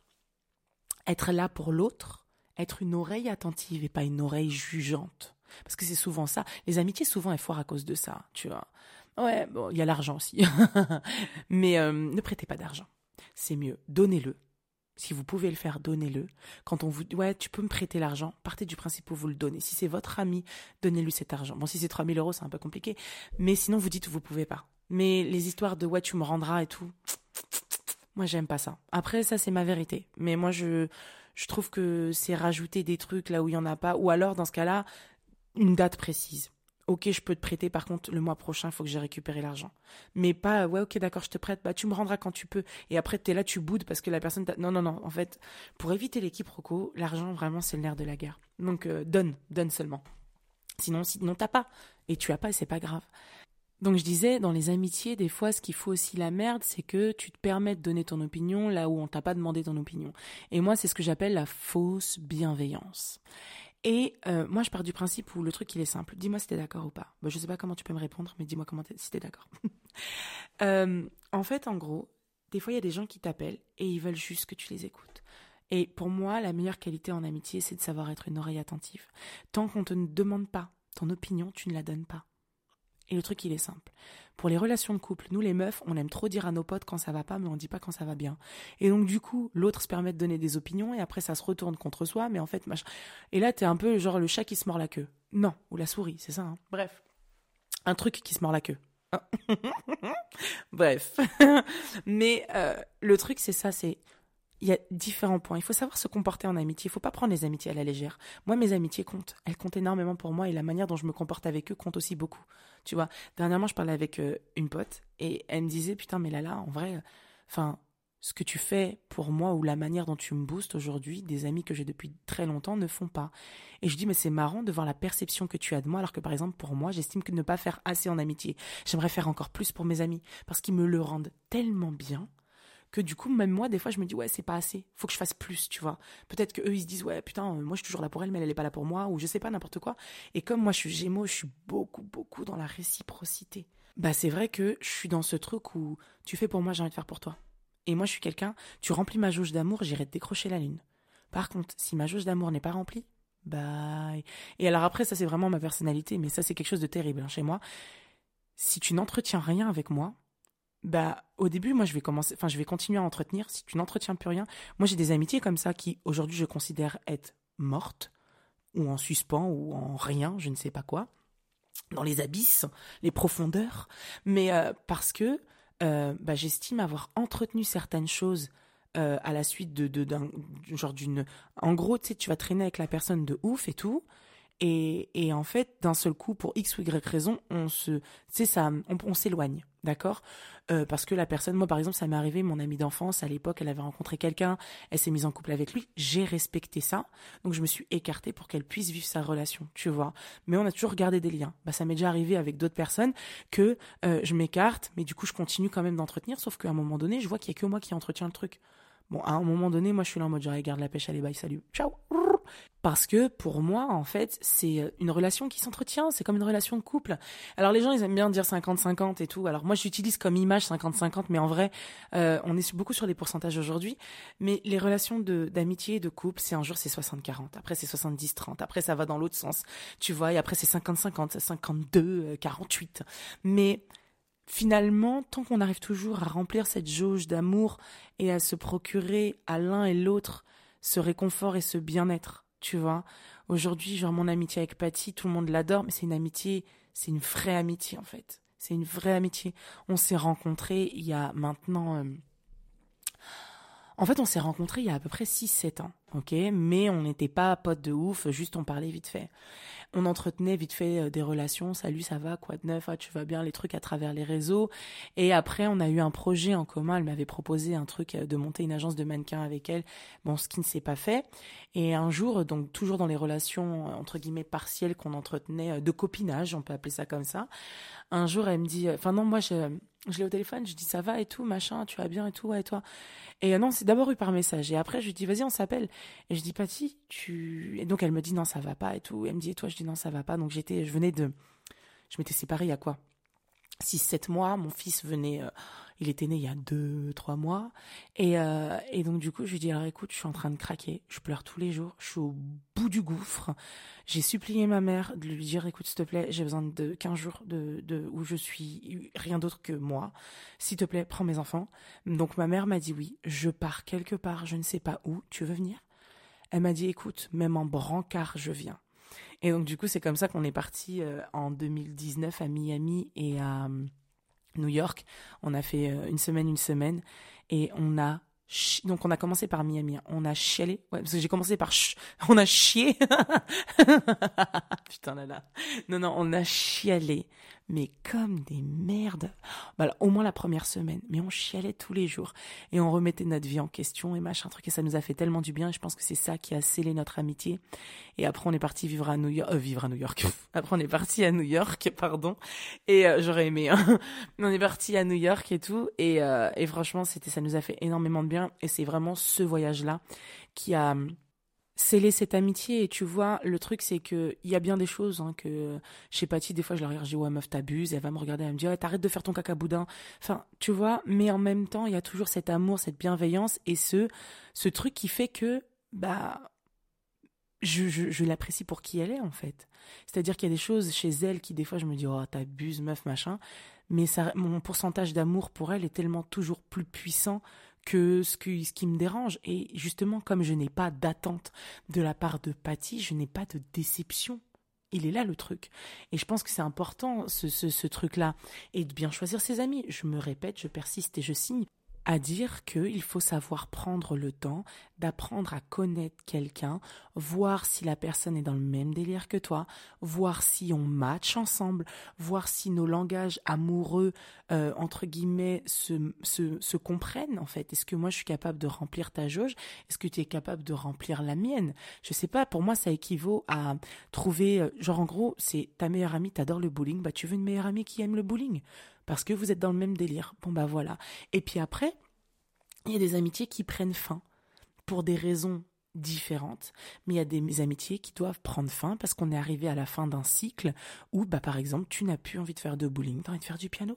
être là pour l'autre, être une oreille attentive et pas une oreille jugeante. Parce que c'est souvent ça. Les amitiés, souvent, elles foirent à cause de ça, tu vois. Ouais, bon, il y a l'argent aussi. (laughs) Mais euh, ne prêtez pas d'argent. C'est mieux. Donnez-le. Si vous pouvez le faire, donnez-le. Quand on vous dit, ouais, tu peux me prêter l'argent, partez du principe où vous le donnez. Si c'est votre ami, donnez-lui cet argent. Bon, si c'est 3000 euros, c'est un peu compliqué. Mais sinon, vous dites, vous pouvez pas. Mais les histoires de, ouais, tu me rendras et tout, moi, j'aime pas ça. Après, ça, c'est ma vérité. Mais moi, je, je trouve que c'est rajouter des trucs là où il y en a pas. Ou alors, dans ce cas-là, une date précise ok, je peux te prêter, par contre, le mois prochain, il faut que j'ai récupéré l'argent. Mais pas, ouais, ok, d'accord, je te prête, bah, tu me rendras quand tu peux. Et après, tu es là, tu boudes parce que la personne Non, non, non, en fait, pour éviter les quiproquos, l'argent, vraiment, c'est le nerf de la guerre. Donc, euh, donne, donne seulement. Sinon, sinon t'as pas. Et tu as pas, c'est pas grave. Donc je disais, dans les amitiés, des fois, ce qui faut aussi la merde, c'est que tu te permets de donner ton opinion là où on t'a pas demandé ton opinion. Et moi, c'est ce que j'appelle la fausse bienveillance. Et euh, moi, je pars du principe où le truc, il est simple. Dis-moi si t'es d'accord ou pas. Je je sais pas comment tu peux me répondre, mais dis-moi comment si t'es d'accord. (laughs) euh, en fait, en gros, des fois, il y a des gens qui t'appellent et ils veulent juste que tu les écoutes. Et pour moi, la meilleure qualité en amitié, c'est de savoir être une oreille attentive. Tant qu'on te demande pas ton opinion, tu ne la donnes pas. Et le truc, il est simple. Pour les relations de couple, nous les meufs, on aime trop dire à nos potes quand ça va pas, mais on dit pas quand ça va bien. Et donc du coup, l'autre se permet de donner des opinions et après ça se retourne contre soi, mais en fait, machin. Et là, t'es un peu genre le chat qui se mord la queue. Non, ou la souris, c'est ça. Hein. Bref, un truc qui se mord la queue. (laughs) Bref, (laughs) mais euh, le truc c'est ça, c'est il y a différents points. Il faut savoir se comporter en amitié. Il faut pas prendre les amitiés à la légère. Moi, mes amitiés comptent. Elles comptent énormément pour moi et la manière dont je me comporte avec eux compte aussi beaucoup. Tu vois, dernièrement, je parlais avec euh, une pote et elle me disait Putain, mais là, là, en vrai, enfin, ce que tu fais pour moi ou la manière dont tu me boostes aujourd'hui, des amis que j'ai depuis très longtemps ne font pas. Et je dis Mais c'est marrant de voir la perception que tu as de moi, alors que par exemple, pour moi, j'estime que ne pas faire assez en amitié. J'aimerais faire encore plus pour mes amis parce qu'ils me le rendent tellement bien que du coup, même moi, des fois, je me dis, ouais, c'est pas assez. Faut que je fasse plus, tu vois. Peut-être qu'eux, ils se disent, ouais, putain, euh, moi, je suis toujours là pour elle, mais elle, est pas là pour moi, ou je sais pas, n'importe quoi. Et comme moi, je suis gémeaux, je suis beaucoup, beaucoup dans la réciprocité. Bah, c'est vrai que je suis dans ce truc où tu fais pour moi, j'ai envie de faire pour toi. Et moi, je suis quelqu'un, tu remplis ma jauge d'amour, j'irai te décrocher la lune. Par contre, si ma jauge d'amour n'est pas remplie, bye. Et alors après, ça, c'est vraiment ma personnalité, mais ça, c'est quelque chose de terrible hein, chez moi. Si tu n'entretiens rien avec moi, bah au début moi je vais commencer enfin je vais continuer à entretenir. Si tu n'entretiens plus rien moi j'ai des amitiés comme ça qui aujourd'hui je considère être mortes ou en suspens ou en rien je ne sais pas quoi dans les abysses les profondeurs. Mais euh, parce que euh, bah, j'estime avoir entretenu certaines choses euh, à la suite de d'un genre d'une en gros tu sais tu vas traîner avec la personne de ouf et tout et, en fait, d'un seul coup, pour X ou Y raison, on se, c'est ça, on, s'éloigne, d'accord? Euh, Parce que la personne, moi par exemple, ça m'est arrivé, mon amie d'enfance, à l'époque, elle avait rencontré quelqu'un, elle s'est mise en couple avec lui, j'ai respecté ça, donc je me suis écartée pour qu'elle puisse vivre sa relation, tu vois? Mais on a toujours gardé des liens. Bah ça m'est déjà arrivé avec d'autres personnes que euh, je m'écarte, mais du coup je continue quand même d'entretenir, sauf qu'à un moment donné, je vois qu'il y a que moi qui entretiens le truc. Bon, à un moment donné, moi je suis là en mode, je regarde la pêche, allez bye, salut, ciao Parce que pour moi, en fait, c'est une relation qui s'entretient, c'est comme une relation de couple. Alors les gens, ils aiment bien dire 50-50 et tout. Alors moi, j'utilise comme image 50-50, mais en vrai, euh, on est beaucoup sur les pourcentages aujourd'hui. Mais les relations d'amitié et de couple, c'est un jour c'est 60-40, après c'est 70-30, après ça va dans l'autre sens, tu vois, et après c'est 50-50, 52-48. Mais finalement, tant qu'on arrive toujours à remplir cette jauge d'amour et à se procurer à l'un et l'autre ce réconfort et ce bien-être, tu vois. Aujourd'hui, genre mon amitié avec Patty, tout le monde l'adore, mais c'est une amitié, c'est une vraie amitié en fait. C'est une vraie amitié. On s'est rencontrés il y a maintenant... Euh, en fait, on s'est rencontrés il y a à peu près 6-7 ans, ok? Mais on n'était pas potes de ouf, juste on parlait vite fait on entretenait vite fait euh, des relations, salut, ça va, quoi de neuf, ah, tu vas bien, les trucs à travers les réseaux. Et après, on a eu un projet en commun. Elle m'avait proposé un truc euh, de monter une agence de mannequins avec elle. Bon, ce qui ne s'est pas fait. Et un jour, donc toujours dans les relations euh, entre guillemets partielles qu'on entretenait de copinage, on peut appeler ça comme ça. Un jour, elle me dit, enfin non, moi je je l'ai au téléphone, je dis ça va et tout, machin, tu vas bien et tout, et toi? Et non, c'est d'abord eu par message. Et après, je lui dis, vas-y, on s'appelle. Et je dis, Patty, tu. Et donc, elle me dit, non, ça va pas et tout. elle me dit, et toi, je dis, non, ça va pas. Donc, j'étais, je venais de. Je m'étais séparée il y a quoi? 6-7 mois. Mon fils venait. Euh, il était né il y a 2-3 mois. Et, euh, et donc, du coup, je lui dis, alors écoute, je suis en train de craquer. Je pleure tous les jours. Je suis au bout du gouffre. J'ai supplié ma mère de lui dire, écoute, s'il te plaît, j'ai besoin de 15 jours de, de, où je suis rien d'autre que moi. S'il te plaît, prends mes enfants. Donc, ma mère m'a dit oui. Je pars quelque part. Je ne sais pas où. Tu veux venir? Elle m'a dit, écoute, même en brancard, je viens. Et donc, du coup, c'est comme ça qu'on est parti euh, en 2019 à Miami et à euh, New York. On a fait euh, une semaine, une semaine. Et on a donc on a commencé par Miami, on a chialé, ouais, parce que j'ai commencé par (laughs) on a chié. (laughs) Putain là là. Non non, on a chialé mais comme des merdes. Bah, au moins la première semaine, mais on chialait tous les jours et on remettait notre vie en question et machin truc et ça nous a fait tellement du bien. Et je pense que c'est ça qui a scellé notre amitié. Et après on est parti vivre à New York, euh, vivre à New York. (laughs) après on est parti à New York, pardon. Et euh, j'aurais aimé. Hein. (laughs) on est parti à New York et tout et, euh, et franchement c'était ça nous a fait énormément de bien et c'est vraiment ce voyage là qui a sceller cette amitié. Et tu vois, le truc, c'est que il y a bien des choses hein, que chez Patty, des fois, je leur je dis ouais meuf, t'abuses. Elle va me regarder, elle me dit ouais, t'arrêtes de faire ton caca boudin. Enfin, tu vois. Mais en même temps, il y a toujours cet amour, cette bienveillance et ce ce truc qui fait que bah je, je, je l'apprécie pour qui elle est en fait. C'est-à-dire qu'il y a des choses chez elle qui des fois je me dis oh t'abuses meuf machin, mais mon pourcentage d'amour pour elle est tellement toujours plus puissant que ce, qui, me dérange. Et justement, comme je n'ai pas d'attente de la part de Patty, je n'ai pas de déception. Il est là le truc. Et je pense que c'est important, ce truc-là. Et de bien choisir ses amis. Je me répète, je persiste et je signe à dire qu'il faut savoir prendre le temps d'apprendre à connaître quelqu'un, voir si la personne est dans le même délire que toi, voir si on match ensemble, voir si nos langages amoureux, euh, entre guillemets, se, se, se comprennent en fait. Est-ce que moi je suis capable de remplir ta jauge? Est-ce que tu es capable de remplir la mienne? Je sais pas, pour moi ça équivaut à trouver, euh, genre en gros, c'est ta meilleure amie, t'adore le bowling, bah tu veux une meilleure amie qui aime le bowling parce que vous êtes dans le même délire. Bon bah voilà. Et puis après, il y a des amitiés qui prennent fin pour des raisons différentes, mais il y a des amitiés qui doivent prendre fin parce qu'on est arrivé à la fin d'un cycle où, bah, par exemple, tu n'as plus envie de faire de bowling, tu as envie de faire du piano.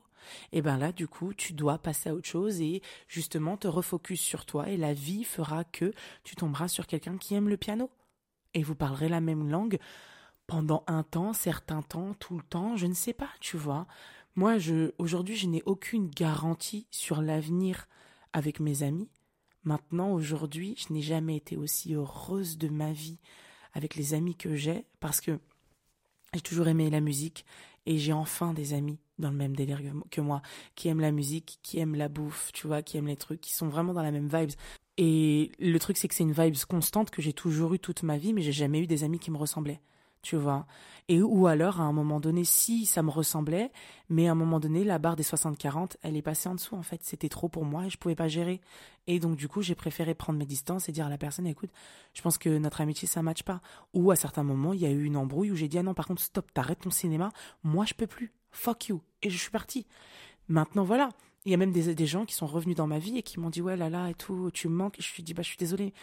Et ben là, du coup, tu dois passer à autre chose et justement te refocus sur toi et la vie fera que tu tomberas sur quelqu'un qui aime le piano et vous parlerez la même langue pendant un temps, certains temps, tout le temps, je ne sais pas, tu vois. Moi, aujourd'hui, je n'ai aucune garantie sur l'avenir avec mes amis. Maintenant, aujourd'hui, je n'ai jamais été aussi heureuse de ma vie avec les amis que j'ai parce que j'ai toujours aimé la musique et j'ai enfin des amis dans le même délire que moi, qui aiment la musique, qui aiment la bouffe, tu vois, qui aiment les trucs, qui sont vraiment dans la même vibes. Et le truc, c'est que c'est une vibe constante que j'ai toujours eu toute ma vie, mais j'ai jamais eu des amis qui me ressemblaient tu vois. Et ou alors, à un moment donné, si ça me ressemblait, mais à un moment donné, la barre des 60-40, elle est passée en dessous, en fait. C'était trop pour moi et je pouvais pas gérer. Et donc, du coup, j'ai préféré prendre mes distances et dire à la personne, écoute, je pense que notre amitié, ça matche pas. Ou à certains moments, il y a eu une embrouille où j'ai dit, ah non, par contre, stop, t'arrêtes ton cinéma. Moi, je peux plus. Fuck you. Et je suis partie. Maintenant, voilà. Il y a même des, des gens qui sont revenus dans ma vie et qui m'ont dit, ouais, là, là, et tout, tu me manques. Et je suis dit, bah, je suis désolée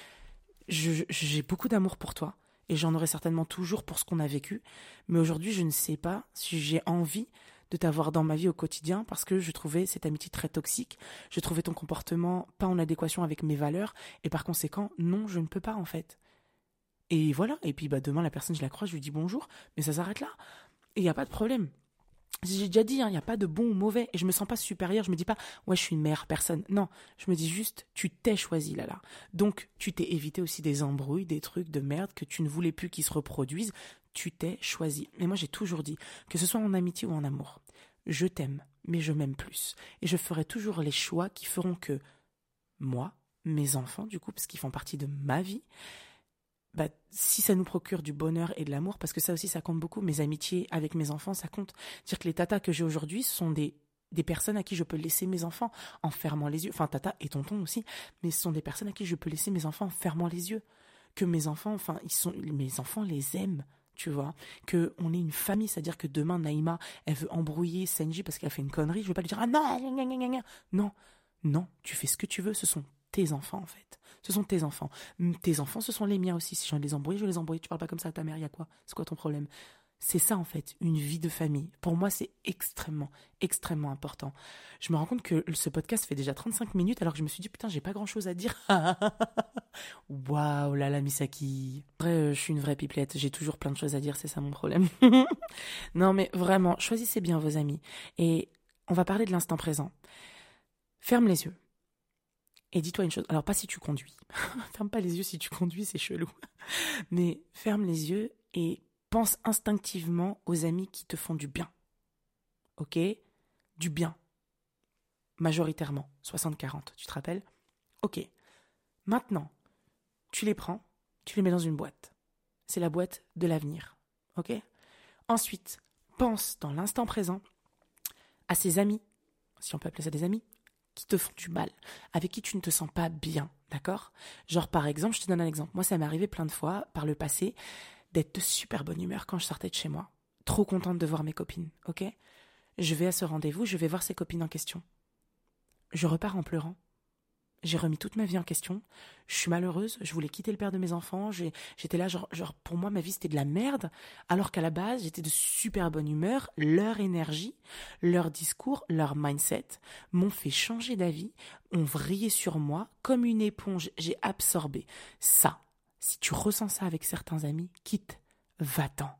j'ai beaucoup d'amour pour toi et j'en aurai certainement toujours pour ce qu'on a vécu. Mais aujourd'hui, je ne sais pas si j'ai envie de t'avoir dans ma vie au quotidien parce que je trouvais cette amitié très toxique. Je trouvais ton comportement pas en adéquation avec mes valeurs et par conséquent, non, je ne peux pas en fait. Et voilà. Et puis bah demain, la personne, je la crois, je lui dis bonjour, mais ça s'arrête là. Et il n'y a pas de problème. J'ai déjà dit, il hein, n'y a pas de bon ou mauvais. Et je me sens pas supérieure. Je me dis pas, ouais, je suis une meilleure personne. Non, je me dis juste, tu t'es choisi là là. Donc, tu t'es évité aussi des embrouilles, des trucs de merde que tu ne voulais plus qu'ils se reproduisent. Tu t'es choisi. Et moi, j'ai toujours dit, que ce soit en amitié ou en amour, je t'aime, mais je m'aime plus. Et je ferai toujours les choix qui feront que moi, mes enfants, du coup, parce qu'ils font partie de ma vie, bah, si ça nous procure du bonheur et de l'amour, parce que ça aussi, ça compte beaucoup, mes amitiés avec mes enfants, ça compte. Dire que les tatas que j'ai aujourd'hui sont des, des personnes à qui je peux laisser mes enfants en fermant les yeux. Enfin, tata et tonton aussi, mais ce sont des personnes à qui je peux laisser mes enfants en fermant les yeux. Que mes enfants, enfin, ils sont, mes enfants les aiment tu vois, que on est une famille, c'est-à-dire que demain Naïma, elle veut embrouiller Senji parce qu'elle a fait une connerie, je vais pas lui dire ah non, non, non, tu fais ce que tu veux, ce sont tes enfants en fait. Ce sont tes enfants. Tes enfants, ce sont les miens aussi. Si de les embrouiller, je les embrouille. Tu parles pas comme ça à ta mère, il y a quoi? C'est quoi ton problème? C'est ça en fait, une vie de famille. Pour moi, c'est extrêmement, extrêmement important. Je me rends compte que ce podcast fait déjà 35 minutes alors que je me suis dit putain, j'ai pas grand chose à dire. (laughs) Waouh, là la Misaki. Après, euh, je suis une vraie pipelette, j'ai toujours plein de choses à dire, c'est ça mon problème. (laughs) non mais vraiment, choisissez bien vos amis. Et on va parler de l'instant présent. Ferme les yeux. Et dis-toi une chose, alors pas si tu conduis. (laughs) ferme pas les yeux si tu conduis, c'est chelou. (laughs) Mais ferme les yeux et pense instinctivement aux amis qui te font du bien. Ok? Du bien. Majoritairement. 60-40, tu te rappelles? Ok. Maintenant, tu les prends, tu les mets dans une boîte. C'est la boîte de l'avenir. Ok? Ensuite, pense dans l'instant présent à ces amis, si on peut appeler ça des amis, qui te font du mal, avec qui tu ne te sens pas bien, d'accord? Genre par exemple, je te donne un exemple. Moi, ça m'est arrivé plein de fois par le passé d'être de super bonne humeur quand je sortais de chez moi, trop contente de voir mes copines, ok? Je vais à ce rendez-vous, je vais voir ces copines en question. Je repars en pleurant. J'ai remis toute ma vie en question. Je suis malheureuse. Je voulais quitter le père de mes enfants. J'étais là, genre, pour moi, ma vie, c'était de la merde. Alors qu'à la base, j'étais de super bonne humeur. Leur énergie, leur discours, leur mindset m'ont fait changer d'avis, ont vrillé sur moi. Comme une éponge, j'ai absorbé ça. Si tu ressens ça avec certains amis, quitte, va-t'en.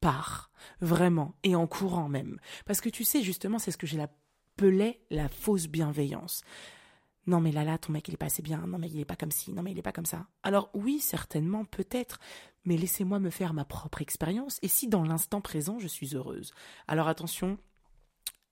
Pars, vraiment, et en courant même. Parce que tu sais, justement, c'est ce que j'ai l'appelais la fausse bienveillance. Non mais là là, ton mec il est pas assez bien, non mais il est pas comme ci, non mais il est pas comme ça. Alors oui, certainement, peut-être, mais laissez-moi me faire ma propre expérience, et si dans l'instant présent je suis heureuse. Alors attention,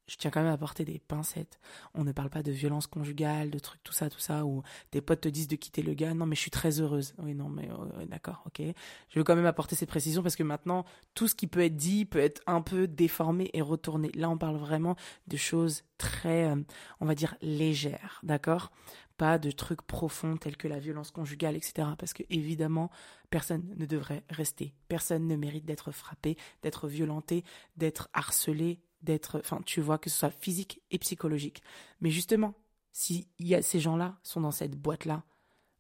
je tiens quand même à porter des pincettes. On ne parle pas de violence conjugale, de trucs, tout ça, tout ça, où tes potes te disent de quitter le gars. Non, mais je suis très heureuse. Oui, non, mais euh, d'accord, ok. Je veux quand même apporter ces précisions parce que maintenant, tout ce qui peut être dit peut être un peu déformé et retourné. Là, on parle vraiment de choses très, euh, on va dire, légères, d'accord? Pas de trucs profonds tels que la violence conjugale, etc. Parce que, évidemment, personne ne devrait rester. Personne ne mérite d'être frappé, d'être violenté, d'être harcelé, d'être, enfin, tu vois, que ce soit physique et psychologique. Mais justement, si y a, ces gens-là sont dans cette boîte-là,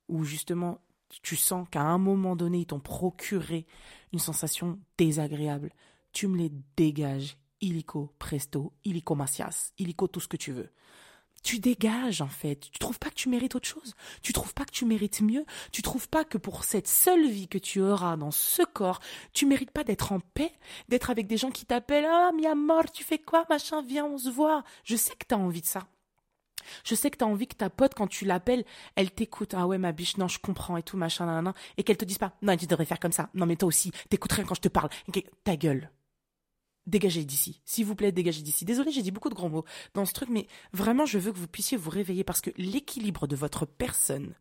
où justement tu sens qu'à un moment donné, ils t'ont procuré une sensation désagréable, tu me les dégages, illico presto, illico macias, illico tout ce que tu veux tu dégages en fait. Tu trouves pas que tu mérites autre chose Tu trouves pas que tu mérites mieux Tu trouves pas que pour cette seule vie que tu auras dans ce corps, tu mérites pas d'être en paix, d'être avec des gens qui t'appellent "Ah, mi mort, tu fais quoi Machin, viens, on se voit." Je sais que tu as envie de ça. Je sais que tu as envie que ta pote, quand tu l'appelles, elle t'écoute. Ah ouais, ma biche, non, je comprends et tout, machin, nan, nan, et qu'elle te dise pas, non, tu devrais faire comme ça. Non, mais toi aussi, t'écoutes rien quand je te parle. Ta gueule dégagez d'ici. S'il vous plaît, dégagez d'ici. Désolé, j'ai dit beaucoup de grands mots dans ce truc, mais vraiment, je veux que vous puissiez vous réveiller parce que l'équilibre de votre personne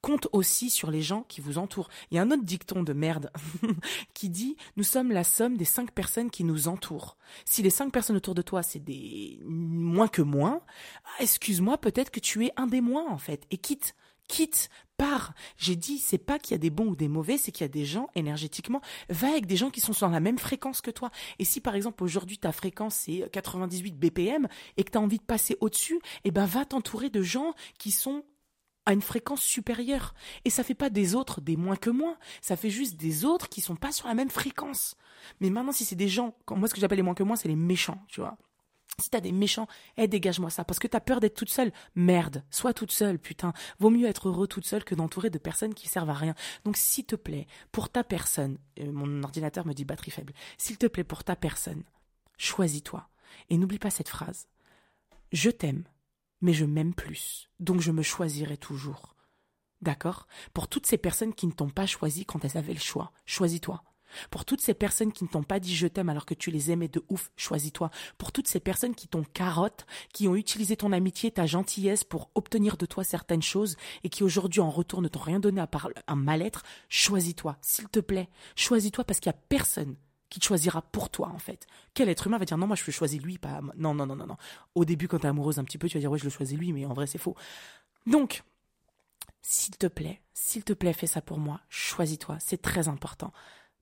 compte aussi sur les gens qui vous entourent. Il y a un autre dicton de merde (laughs) qui dit nous sommes la somme des cinq personnes qui nous entourent. Si les cinq personnes autour de toi, c'est des moins que moins, ah, excuse-moi, peut-être que tu es un des moins en fait. Et quitte quitte, pars. J'ai dit, c'est pas qu'il y a des bons ou des mauvais, c'est qu'il y a des gens, énergétiquement, va avec des gens qui sont sur la même fréquence que toi. Et si par exemple aujourd'hui ta fréquence c'est 98 BPM et que tu as envie de passer au-dessus, eh ben va t'entourer de gens qui sont à une fréquence supérieure. Et ça fait pas des autres des moins que moins. Ça fait juste des autres qui sont pas sur la même fréquence. Mais maintenant, si c'est des gens, moi, ce que j'appelle les moins que moins, c'est les méchants, tu vois. Si t'as des méchants, eh, dégage-moi ça. Parce que t'as peur d'être toute seule. Merde. Sois toute seule, putain. Vaut mieux être heureux toute seule que d'entourer de personnes qui servent à rien. Donc, s'il te plaît, pour ta personne, euh, mon ordinateur me dit batterie faible. S'il te plaît, pour ta personne, choisis-toi. Et n'oublie pas cette phrase. Je t'aime, mais je m'aime plus. Donc je me choisirai toujours. D'accord? Pour toutes ces personnes qui ne t'ont pas choisi quand elles avaient le choix, choisis-toi. Pour toutes ces personnes qui ne t'ont pas dit je t'aime alors que tu les aimais de ouf, choisis-toi. Pour toutes ces personnes qui t'ont carotte, qui ont utilisé ton amitié, ta gentillesse pour obtenir de toi certaines choses et qui aujourd'hui en retour ne t'ont rien donné à part un mal-être, choisis-toi, s'il te plaît. Choisis-toi parce qu'il n'y a personne qui te choisira pour toi en fait. Quel être humain va dire non moi je veux choisir lui pas non non non non non. Au début quand t'es amoureuse un petit peu tu vas dire ouais je le choisis lui mais en vrai c'est faux. Donc s'il te plaît, s'il te plaît fais ça pour moi, choisis-toi, c'est très important.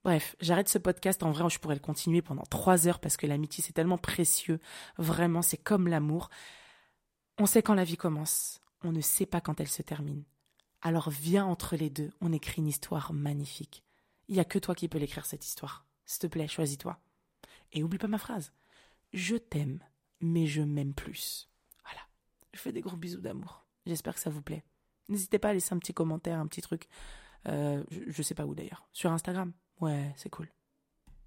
Bref, j'arrête ce podcast. En vrai, je pourrais le continuer pendant trois heures parce que l'amitié, c'est tellement précieux. Vraiment, c'est comme l'amour. On sait quand la vie commence. On ne sait pas quand elle se termine. Alors viens entre les deux. On écrit une histoire magnifique. Il n'y a que toi qui peux l'écrire, cette histoire. S'il te plaît, choisis-toi. Et oublie pas ma phrase. Je t'aime, mais je m'aime plus. Voilà. Je fais des gros bisous d'amour. J'espère que ça vous plaît. N'hésitez pas à laisser un petit commentaire, un petit truc. Euh, je, je sais pas où d'ailleurs. Sur Instagram. Ouais, c'est cool.